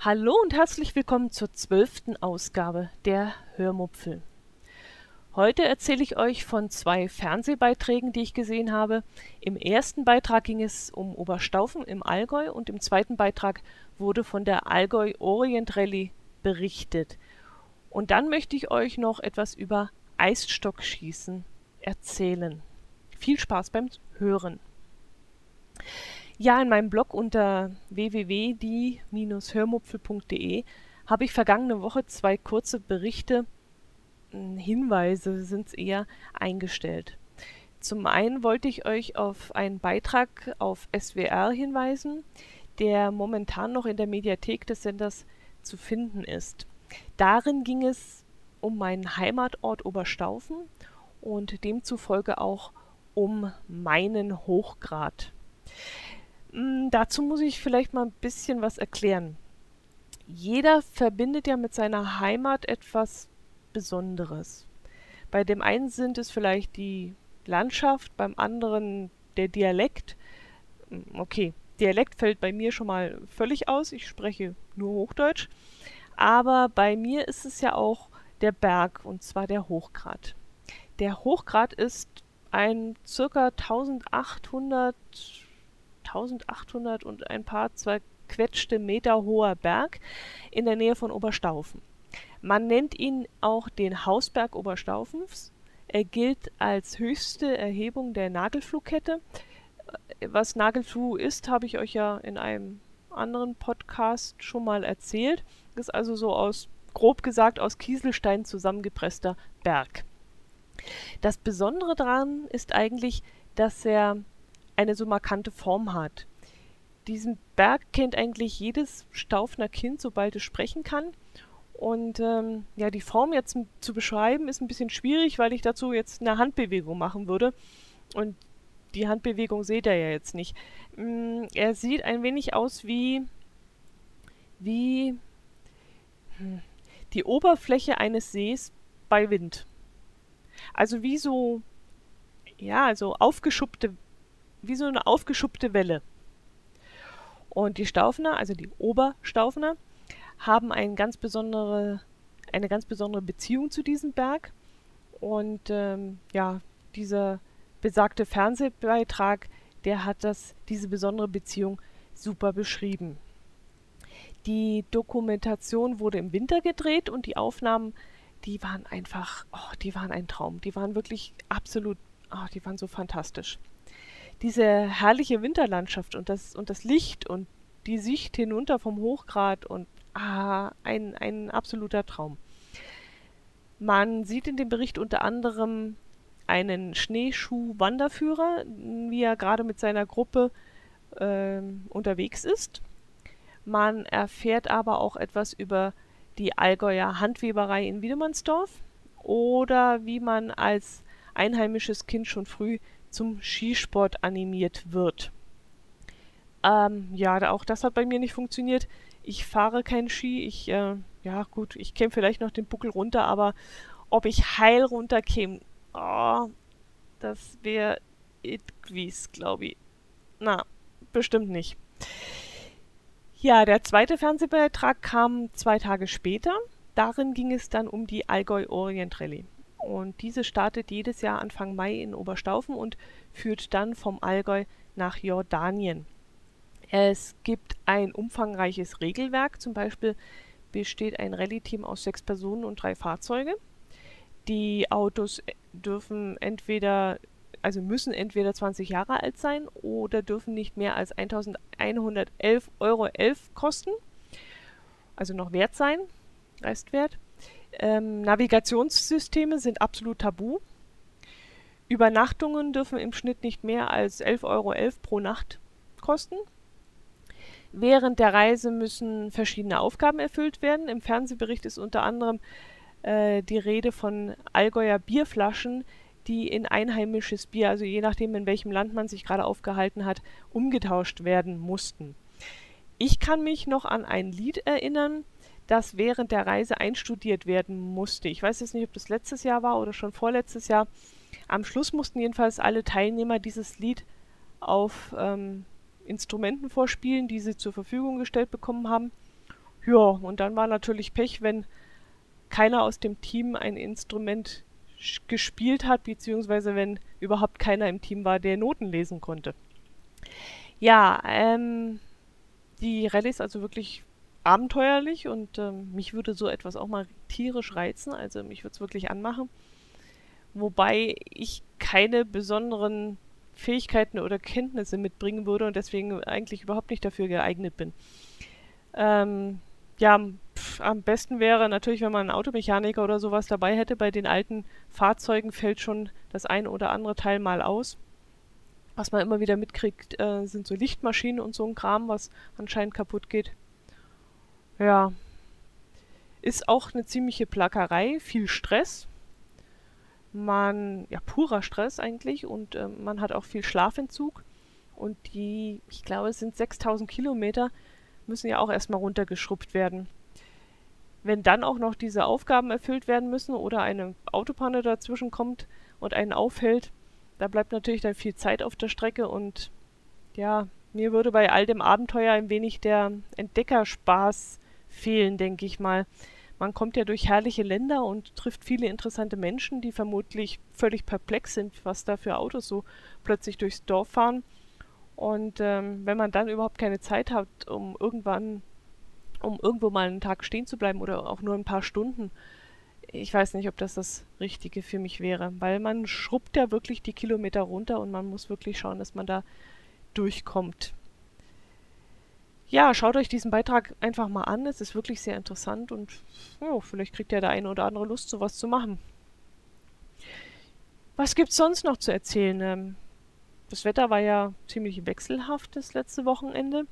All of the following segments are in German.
Hallo und herzlich willkommen zur zwölften Ausgabe der Hörmupfel. Heute erzähle ich euch von zwei Fernsehbeiträgen, die ich gesehen habe. Im ersten Beitrag ging es um Oberstaufen im Allgäu und im zweiten Beitrag wurde von der Allgäu Orient Rallye berichtet. Und dann möchte ich euch noch etwas über Eisstockschießen erzählen. Viel Spaß beim Hören. Ja, in meinem Blog unter www.die-hörmupfel.de habe ich vergangene Woche zwei kurze Berichte, hm, Hinweise sind es eher, eingestellt. Zum einen wollte ich euch auf einen Beitrag auf SWR hinweisen, der momentan noch in der Mediathek des Senders zu finden ist. Darin ging es um meinen Heimatort Oberstaufen und demzufolge auch um meinen Hochgrad. Hm, dazu muss ich vielleicht mal ein bisschen was erklären. Jeder verbindet ja mit seiner Heimat etwas Besonderes. Bei dem einen sind es vielleicht die Landschaft, beim anderen der Dialekt. Hm, okay, Dialekt fällt bei mir schon mal völlig aus. Ich spreche nur Hochdeutsch. Aber bei mir ist es ja auch der Berg, und zwar der Hochgrat. Der Hochgrat ist ein circa 1800 1800 und ein paar zerquetschte Meter hoher Berg in der Nähe von Oberstaufen. Man nennt ihn auch den Hausberg Oberstaufens. Er gilt als höchste Erhebung der Nagelfluhkette. Was Nagelfluh ist, habe ich euch ja in einem anderen Podcast schon mal erzählt. Das ist also so aus, grob gesagt, aus Kieselstein zusammengepresster Berg. Das Besondere daran ist eigentlich, dass er eine so markante Form hat. Diesen Berg kennt eigentlich jedes Staufner Kind, sobald es sprechen kann. Und ähm, ja, die Form jetzt zu beschreiben ist ein bisschen schwierig, weil ich dazu jetzt eine Handbewegung machen würde. Und die Handbewegung seht ihr ja jetzt nicht. Mm, er sieht ein wenig aus wie wie hm, die Oberfläche eines Sees bei Wind. Also wie so ja, also aufgeschuppte wie so eine aufgeschuppte Welle. Und die Staufner, also die Oberstaufner, haben ein ganz besondere, eine ganz besondere Beziehung zu diesem Berg. Und ähm, ja, dieser besagte Fernsehbeitrag, der hat das, diese besondere Beziehung super beschrieben. Die Dokumentation wurde im Winter gedreht und die Aufnahmen, die waren einfach, oh, die waren ein Traum. Die waren wirklich absolut, oh, die waren so fantastisch diese herrliche Winterlandschaft und das, und das Licht und die Sicht hinunter vom Hochgrat und ah, ein, ein absoluter Traum. Man sieht in dem Bericht unter anderem einen Schneeschuh-Wanderführer, wie er gerade mit seiner Gruppe äh, unterwegs ist. Man erfährt aber auch etwas über die Allgäuer Handweberei in Wiedemannsdorf oder wie man als einheimisches Kind schon früh zum Skisport animiert wird. Ähm, ja, auch das hat bei mir nicht funktioniert. Ich fahre kein Ski. Ich, äh, ja gut, ich käme vielleicht noch den Buckel runter, aber ob ich heil runterkäme, oh, das wäre etwas, glaube ich. Na, bestimmt nicht. Ja, der zweite Fernsehbeitrag kam zwei Tage später. Darin ging es dann um die Allgäu Orient Rallye. Und diese startet jedes Jahr Anfang Mai in Oberstaufen und führt dann vom Allgäu nach Jordanien. Es gibt ein umfangreiches Regelwerk, zum Beispiel besteht ein Rallye-Team aus sechs Personen und drei Fahrzeuge. Die Autos dürfen entweder, also müssen entweder 20 Jahre alt sein oder dürfen nicht mehr als 1111,11 Euro kosten, also noch wert sein, Restwert. Ähm, Navigationssysteme sind absolut tabu. Übernachtungen dürfen im Schnitt nicht mehr als 11,11 Euro pro Nacht kosten. Während der Reise müssen verschiedene Aufgaben erfüllt werden. Im Fernsehbericht ist unter anderem äh, die Rede von Allgäuer Bierflaschen, die in einheimisches Bier, also je nachdem, in welchem Land man sich gerade aufgehalten hat, umgetauscht werden mussten. Ich kann mich noch an ein Lied erinnern, das während der Reise einstudiert werden musste. Ich weiß jetzt nicht, ob das letztes Jahr war oder schon vorletztes Jahr. Am Schluss mussten jedenfalls alle Teilnehmer dieses Lied auf ähm, Instrumenten vorspielen, die sie zur Verfügung gestellt bekommen haben. Ja, und dann war natürlich Pech, wenn keiner aus dem Team ein Instrument gespielt hat, beziehungsweise wenn überhaupt keiner im Team war, der Noten lesen konnte. Ja, ähm, die Rallye ist also wirklich abenteuerlich und ähm, mich würde so etwas auch mal tierisch reizen, also mich würde es wirklich anmachen. Wobei ich keine besonderen Fähigkeiten oder Kenntnisse mitbringen würde und deswegen eigentlich überhaupt nicht dafür geeignet bin. Ähm, ja, am besten wäre natürlich, wenn man einen Automechaniker oder sowas dabei hätte. Bei den alten Fahrzeugen fällt schon das ein oder andere Teil mal aus. Was man immer wieder mitkriegt, äh, sind so Lichtmaschinen und so ein Kram, was anscheinend kaputt geht. Ja. Ist auch eine ziemliche Plackerei, viel Stress. Man, ja, purer Stress eigentlich und äh, man hat auch viel Schlafentzug. Und die, ich glaube, es sind 6000 Kilometer, müssen ja auch erstmal runtergeschrubbt werden. Wenn dann auch noch diese Aufgaben erfüllt werden müssen oder eine Autopanne dazwischen kommt und einen aufhält, da bleibt natürlich dann viel Zeit auf der Strecke und ja, mir würde bei all dem Abenteuer ein wenig der Entdeckerspaß fehlen, denke ich mal. Man kommt ja durch herrliche Länder und trifft viele interessante Menschen, die vermutlich völlig perplex sind, was da für Autos so plötzlich durchs Dorf fahren. Und ähm, wenn man dann überhaupt keine Zeit hat, um irgendwann, um irgendwo mal einen Tag stehen zu bleiben oder auch nur ein paar Stunden, ich weiß nicht, ob das das Richtige für mich wäre, weil man schrubbt ja wirklich die Kilometer runter und man muss wirklich schauen, dass man da durchkommt. Ja, schaut euch diesen Beitrag einfach mal an. Es ist wirklich sehr interessant und oh, vielleicht kriegt ja der eine oder andere Lust, sowas zu machen. Was gibt's sonst noch zu erzählen? Ähm, das Wetter war ja ziemlich wechselhaft das letzte Wochenende.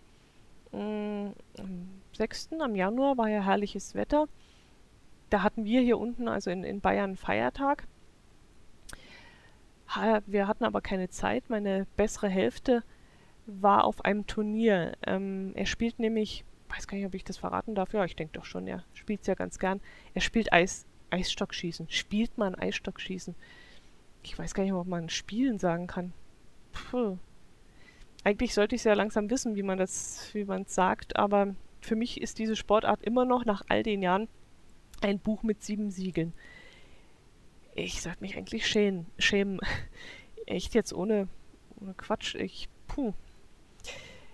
Mm, am 6. am Januar war ja herrliches Wetter. Da hatten wir hier unten, also in, in Bayern, Feiertag. Wir hatten aber keine Zeit. Meine bessere Hälfte war auf einem Turnier. Ähm, er spielt nämlich, weiß gar nicht, ob ich das verraten darf. Ja, ich denke doch schon, er spielt es ja ganz gern. Er spielt Eis, Eisstockschießen. Spielt man Eisstockschießen? Ich weiß gar nicht, ob man Spielen sagen kann. Puh. Eigentlich sollte ich es ja langsam wissen, wie man das, wie man es sagt, aber für mich ist diese Sportart immer noch nach all den Jahren ein Buch mit sieben Siegeln. Ich sollte mich eigentlich schämen. schämen. Echt jetzt ohne, ohne Quatsch. Ich, puh,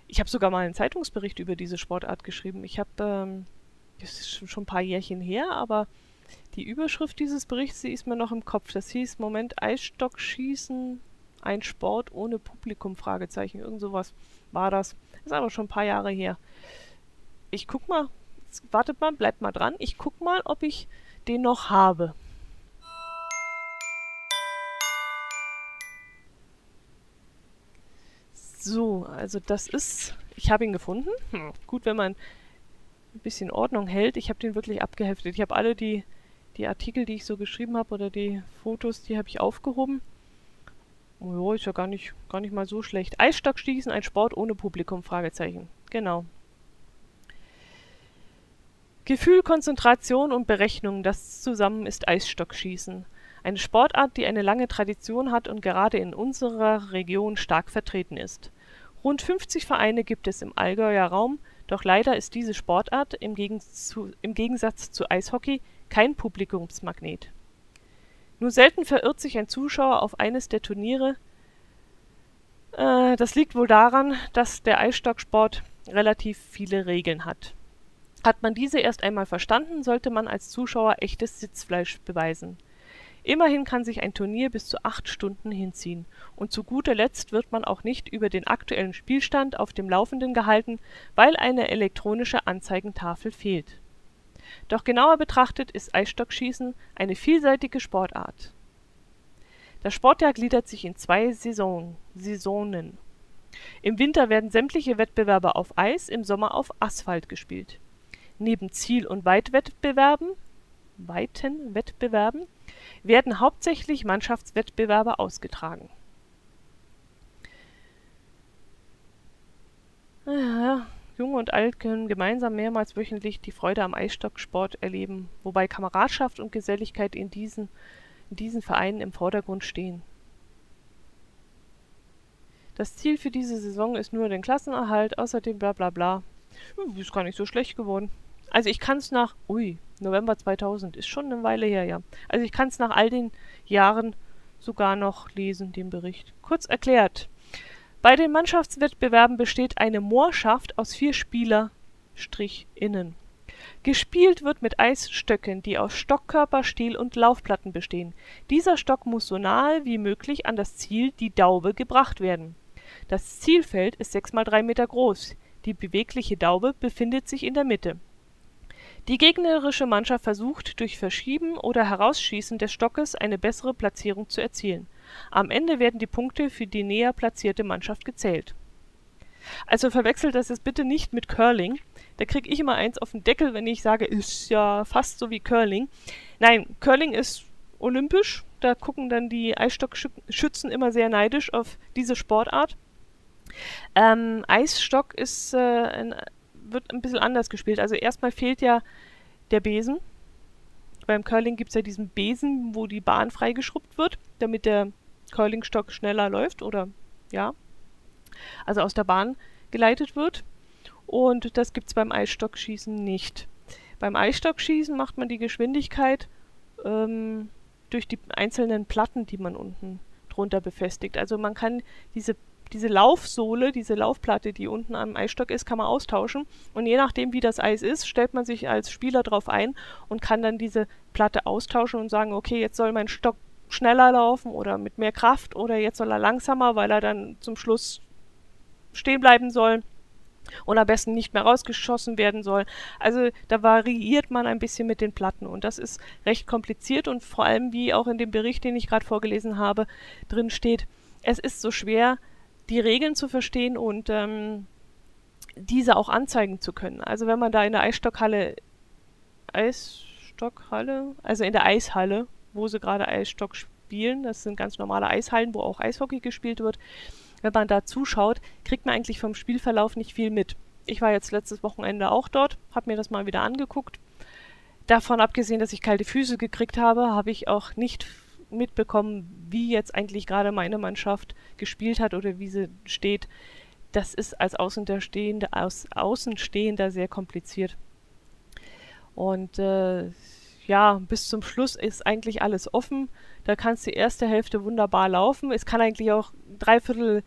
ich habe sogar mal einen Zeitungsbericht über diese Sportart geschrieben. Ich habe, ähm, das ist schon ein paar Jährchen her, aber die Überschrift dieses Berichts, die ist mir noch im Kopf. Das hieß, Moment, Eisstockschießen, ein Sport ohne Publikum, Fragezeichen. Irgend sowas war das. Ist aber schon ein paar Jahre her. Ich guck mal, wartet mal, bleibt mal dran. Ich guck mal, ob ich den noch habe. So, also das ist, ich habe ihn gefunden. Hm. Gut, wenn man ein bisschen Ordnung hält. Ich habe den wirklich abgeheftet. Ich habe alle die, die Artikel, die ich so geschrieben habe oder die Fotos, die habe ich aufgehoben. Oh ja, ist ja gar nicht, gar nicht mal so schlecht. Eisstockschießen, ein Sport ohne Publikum, Fragezeichen. Genau. Gefühl, Konzentration und Berechnung, das zusammen ist Eisstockschießen. Eine Sportart, die eine lange Tradition hat und gerade in unserer Region stark vertreten ist. Rund 50 Vereine gibt es im Allgäuer Raum, doch leider ist diese Sportart im, Gegensatz zu Eishockey kein Publikumsmagnet. Nur selten verirrt sich ein Zuschauer auf eines der Turniere. Äh, das liegt wohl daran, dass der Eisstocksport relativ viele Regeln hat. Hat man diese erst einmal verstanden, sollte man als Zuschauer echtes Sitzfleisch beweisen. Immerhin kann sich ein Turnier bis zu acht Stunden hinziehen, und zu guter Letzt wird man auch nicht über den aktuellen Spielstand auf dem Laufenden gehalten, weil eine elektronische Anzeigentafel fehlt. Doch genauer betrachtet ist Eisstockschießen eine vielseitige Sportart. Das Sportjahr gliedert sich in zwei Saison, Saisonen. Im Winter werden sämtliche Wettbewerbe auf Eis, im Sommer auf Asphalt gespielt. Neben Ziel- und Weitwettbewerben weiten Wettbewerben werden hauptsächlich Mannschaftswettbewerbe ausgetragen. Ja, Jung und Alt können gemeinsam mehrmals wöchentlich die Freude am Eisstocksport erleben, wobei Kameradschaft und Geselligkeit in diesen in diesen Vereinen im Vordergrund stehen. Das Ziel für diese Saison ist nur den Klassenerhalt, außerdem bla bla bla. Hm, ist gar nicht so schlecht geworden. Also ich kann es nach, ui, November 2000, ist schon eine Weile her, ja. Also ich kann es nach all den Jahren sogar noch lesen, den Bericht. Kurz erklärt. Bei den Mannschaftswettbewerben besteht eine Moorschaft aus vier Spieler-Innen. Gespielt wird mit Eisstöcken, die aus Stockkörper, Stiel und Laufplatten bestehen. Dieser Stock muss so nahe wie möglich an das Ziel, die Daube, gebracht werden. Das Zielfeld ist 6 mal 3 Meter groß. Die bewegliche Daube befindet sich in der Mitte. Die gegnerische Mannschaft versucht durch Verschieben oder Herausschießen des Stockes eine bessere Platzierung zu erzielen. Am Ende werden die Punkte für die näher platzierte Mannschaft gezählt. Also verwechselt das jetzt bitte nicht mit Curling. Da kriege ich immer eins auf den Deckel, wenn ich sage, ist ja fast so wie Curling. Nein, Curling ist olympisch. Da gucken dann die Eisstockschützen immer sehr neidisch auf diese Sportart. Ähm, Eisstock ist, äh, ein, wird ein bisschen anders gespielt. Also erstmal fehlt ja der Besen. Beim Curling gibt es ja diesen Besen, wo die Bahn freigeschrubbt wird, damit der Curlingstock schneller läuft oder ja, also aus der Bahn geleitet wird. Und das gibt es beim Eisstockschießen nicht. Beim Eisstockschießen macht man die Geschwindigkeit ähm, durch die einzelnen Platten, die man unten drunter befestigt. Also man kann diese diese Laufsohle, diese Laufplatte, die unten am Eisstock ist, kann man austauschen. Und je nachdem, wie das Eis ist, stellt man sich als Spieler drauf ein und kann dann diese Platte austauschen und sagen, okay, jetzt soll mein Stock schneller laufen oder mit mehr Kraft oder jetzt soll er langsamer, weil er dann zum Schluss stehen bleiben soll und am besten nicht mehr rausgeschossen werden soll. Also da variiert man ein bisschen mit den Platten und das ist recht kompliziert und vor allem, wie auch in dem Bericht, den ich gerade vorgelesen habe, drin steht, es ist so schwer, die Regeln zu verstehen und ähm, diese auch anzeigen zu können. Also wenn man da in der Eisstockhalle, Eisstockhalle, also in der Eishalle, wo sie gerade Eisstock spielen, das sind ganz normale Eishallen, wo auch Eishockey gespielt wird, wenn man da zuschaut, kriegt man eigentlich vom Spielverlauf nicht viel mit. Ich war jetzt letztes Wochenende auch dort, habe mir das mal wieder angeguckt. Davon abgesehen, dass ich kalte Füße gekriegt habe, habe ich auch nicht mitbekommen, wie jetzt eigentlich gerade meine Mannschaft gespielt hat oder wie sie steht. Das ist als Außenstehender, als Außenstehender sehr kompliziert. Und äh, ja, bis zum Schluss ist eigentlich alles offen. Da kannst die erste Hälfte wunderbar laufen. Es kann eigentlich auch dreiviertel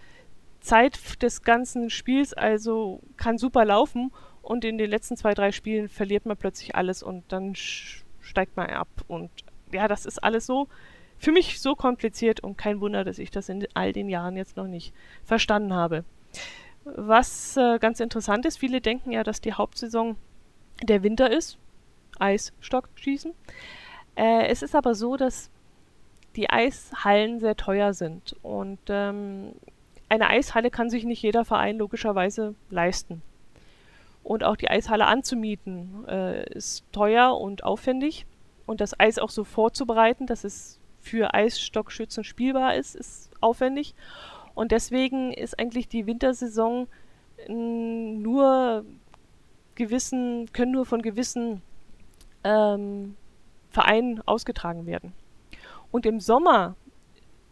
Zeit des ganzen Spiels, also kann super laufen. Und in den letzten zwei, drei Spielen verliert man plötzlich alles und dann steigt man ab. Und ja, das ist alles so für mich so kompliziert und kein Wunder, dass ich das in all den Jahren jetzt noch nicht verstanden habe. Was äh, ganz interessant ist, viele denken ja, dass die Hauptsaison der Winter ist. Eisstockschießen. Äh, es ist aber so, dass die Eishallen sehr teuer sind und ähm, eine Eishalle kann sich nicht jeder Verein logischerweise leisten. Und auch die Eishalle anzumieten äh, ist teuer und aufwendig. Und das Eis auch so vorzubereiten, dass es für Eisstockschützen spielbar ist, ist aufwendig. Und deswegen ist eigentlich die Wintersaison nur gewissen, können nur von gewissen ähm, Vereinen ausgetragen werden. Und im Sommer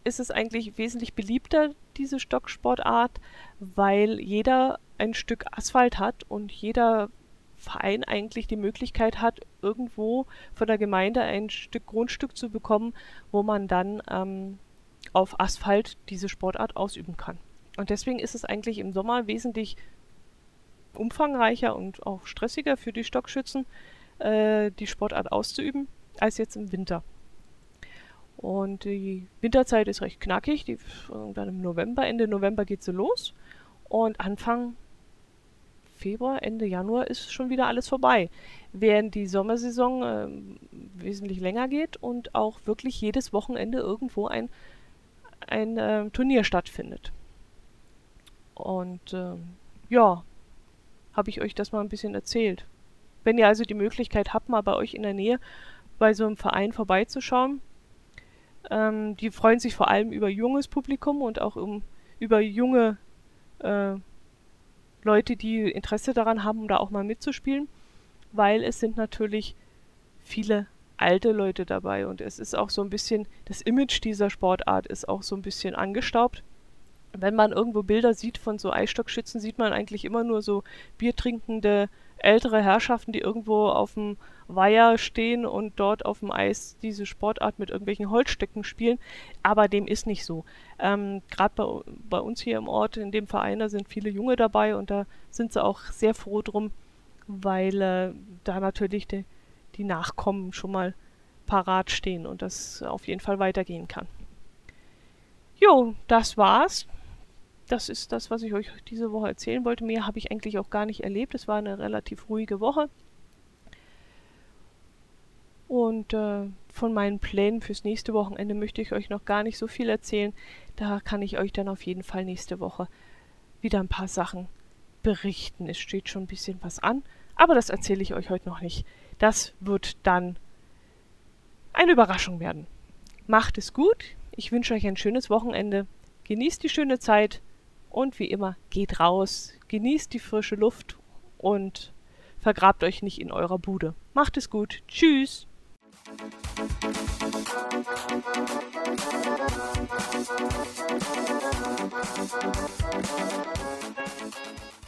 ist es eigentlich wesentlich beliebter, diese Stocksportart, weil jeder ein Stück Asphalt hat und jeder Verein eigentlich die Möglichkeit hat, irgendwo von der Gemeinde ein Stück Grundstück zu bekommen, wo man dann ähm, auf Asphalt diese Sportart ausüben kann. Und deswegen ist es eigentlich im Sommer wesentlich umfangreicher und auch stressiger für die Stockschützen, äh, die Sportart auszuüben, als jetzt im Winter. Und die Winterzeit ist recht knackig. Die, dann im November, Ende November geht sie los. Und Anfang Februar, Ende Januar ist schon wieder alles vorbei. Während die Sommersaison äh, wesentlich länger geht und auch wirklich jedes Wochenende irgendwo ein, ein äh, Turnier stattfindet. Und äh, ja, habe ich euch das mal ein bisschen erzählt. Wenn ihr also die Möglichkeit habt, mal bei euch in der Nähe bei so einem Verein vorbeizuschauen, ähm, die freuen sich vor allem über junges Publikum und auch um, über junge äh, Leute, die Interesse daran haben, da auch mal mitzuspielen, weil es sind natürlich viele alte Leute dabei und es ist auch so ein bisschen, das Image dieser Sportart ist auch so ein bisschen angestaubt. Wenn man irgendwo Bilder sieht von so Eisstockschützen, sieht man eigentlich immer nur so biertrinkende ältere Herrschaften, die irgendwo auf dem Weiher stehen und dort auf dem Eis diese Sportart mit irgendwelchen Holzstöcken spielen. Aber dem ist nicht so. Ähm, Gerade bei, bei, uns hier im Ort, in dem Verein, da sind viele Junge dabei und da sind sie auch sehr froh drum, weil äh, da natürlich die, die Nachkommen schon mal parat stehen und das auf jeden Fall weitergehen kann. Jo, das war's das ist das, was ich euch diese Woche erzählen wollte. Mehr habe ich eigentlich auch gar nicht erlebt. Es war eine relativ ruhige Woche. Und äh, von meinen Plänen fürs nächste Wochenende möchte ich euch noch gar nicht so viel erzählen. Da kann ich euch dann auf jeden Fall nächste Woche wieder ein paar Sachen berichten. Es steht schon ein bisschen was an, aber das erzähle ich euch heute noch nicht. Das wird dann eine Überraschung werden. Macht es gut. Ich wünsche euch ein schönes Wochenende. Genießt die schöne Zeit und wie immer, geht raus, genießt die frische Luft und vergrabt euch nicht in eurer Bude. Macht es gut. Tschüss. Thank you.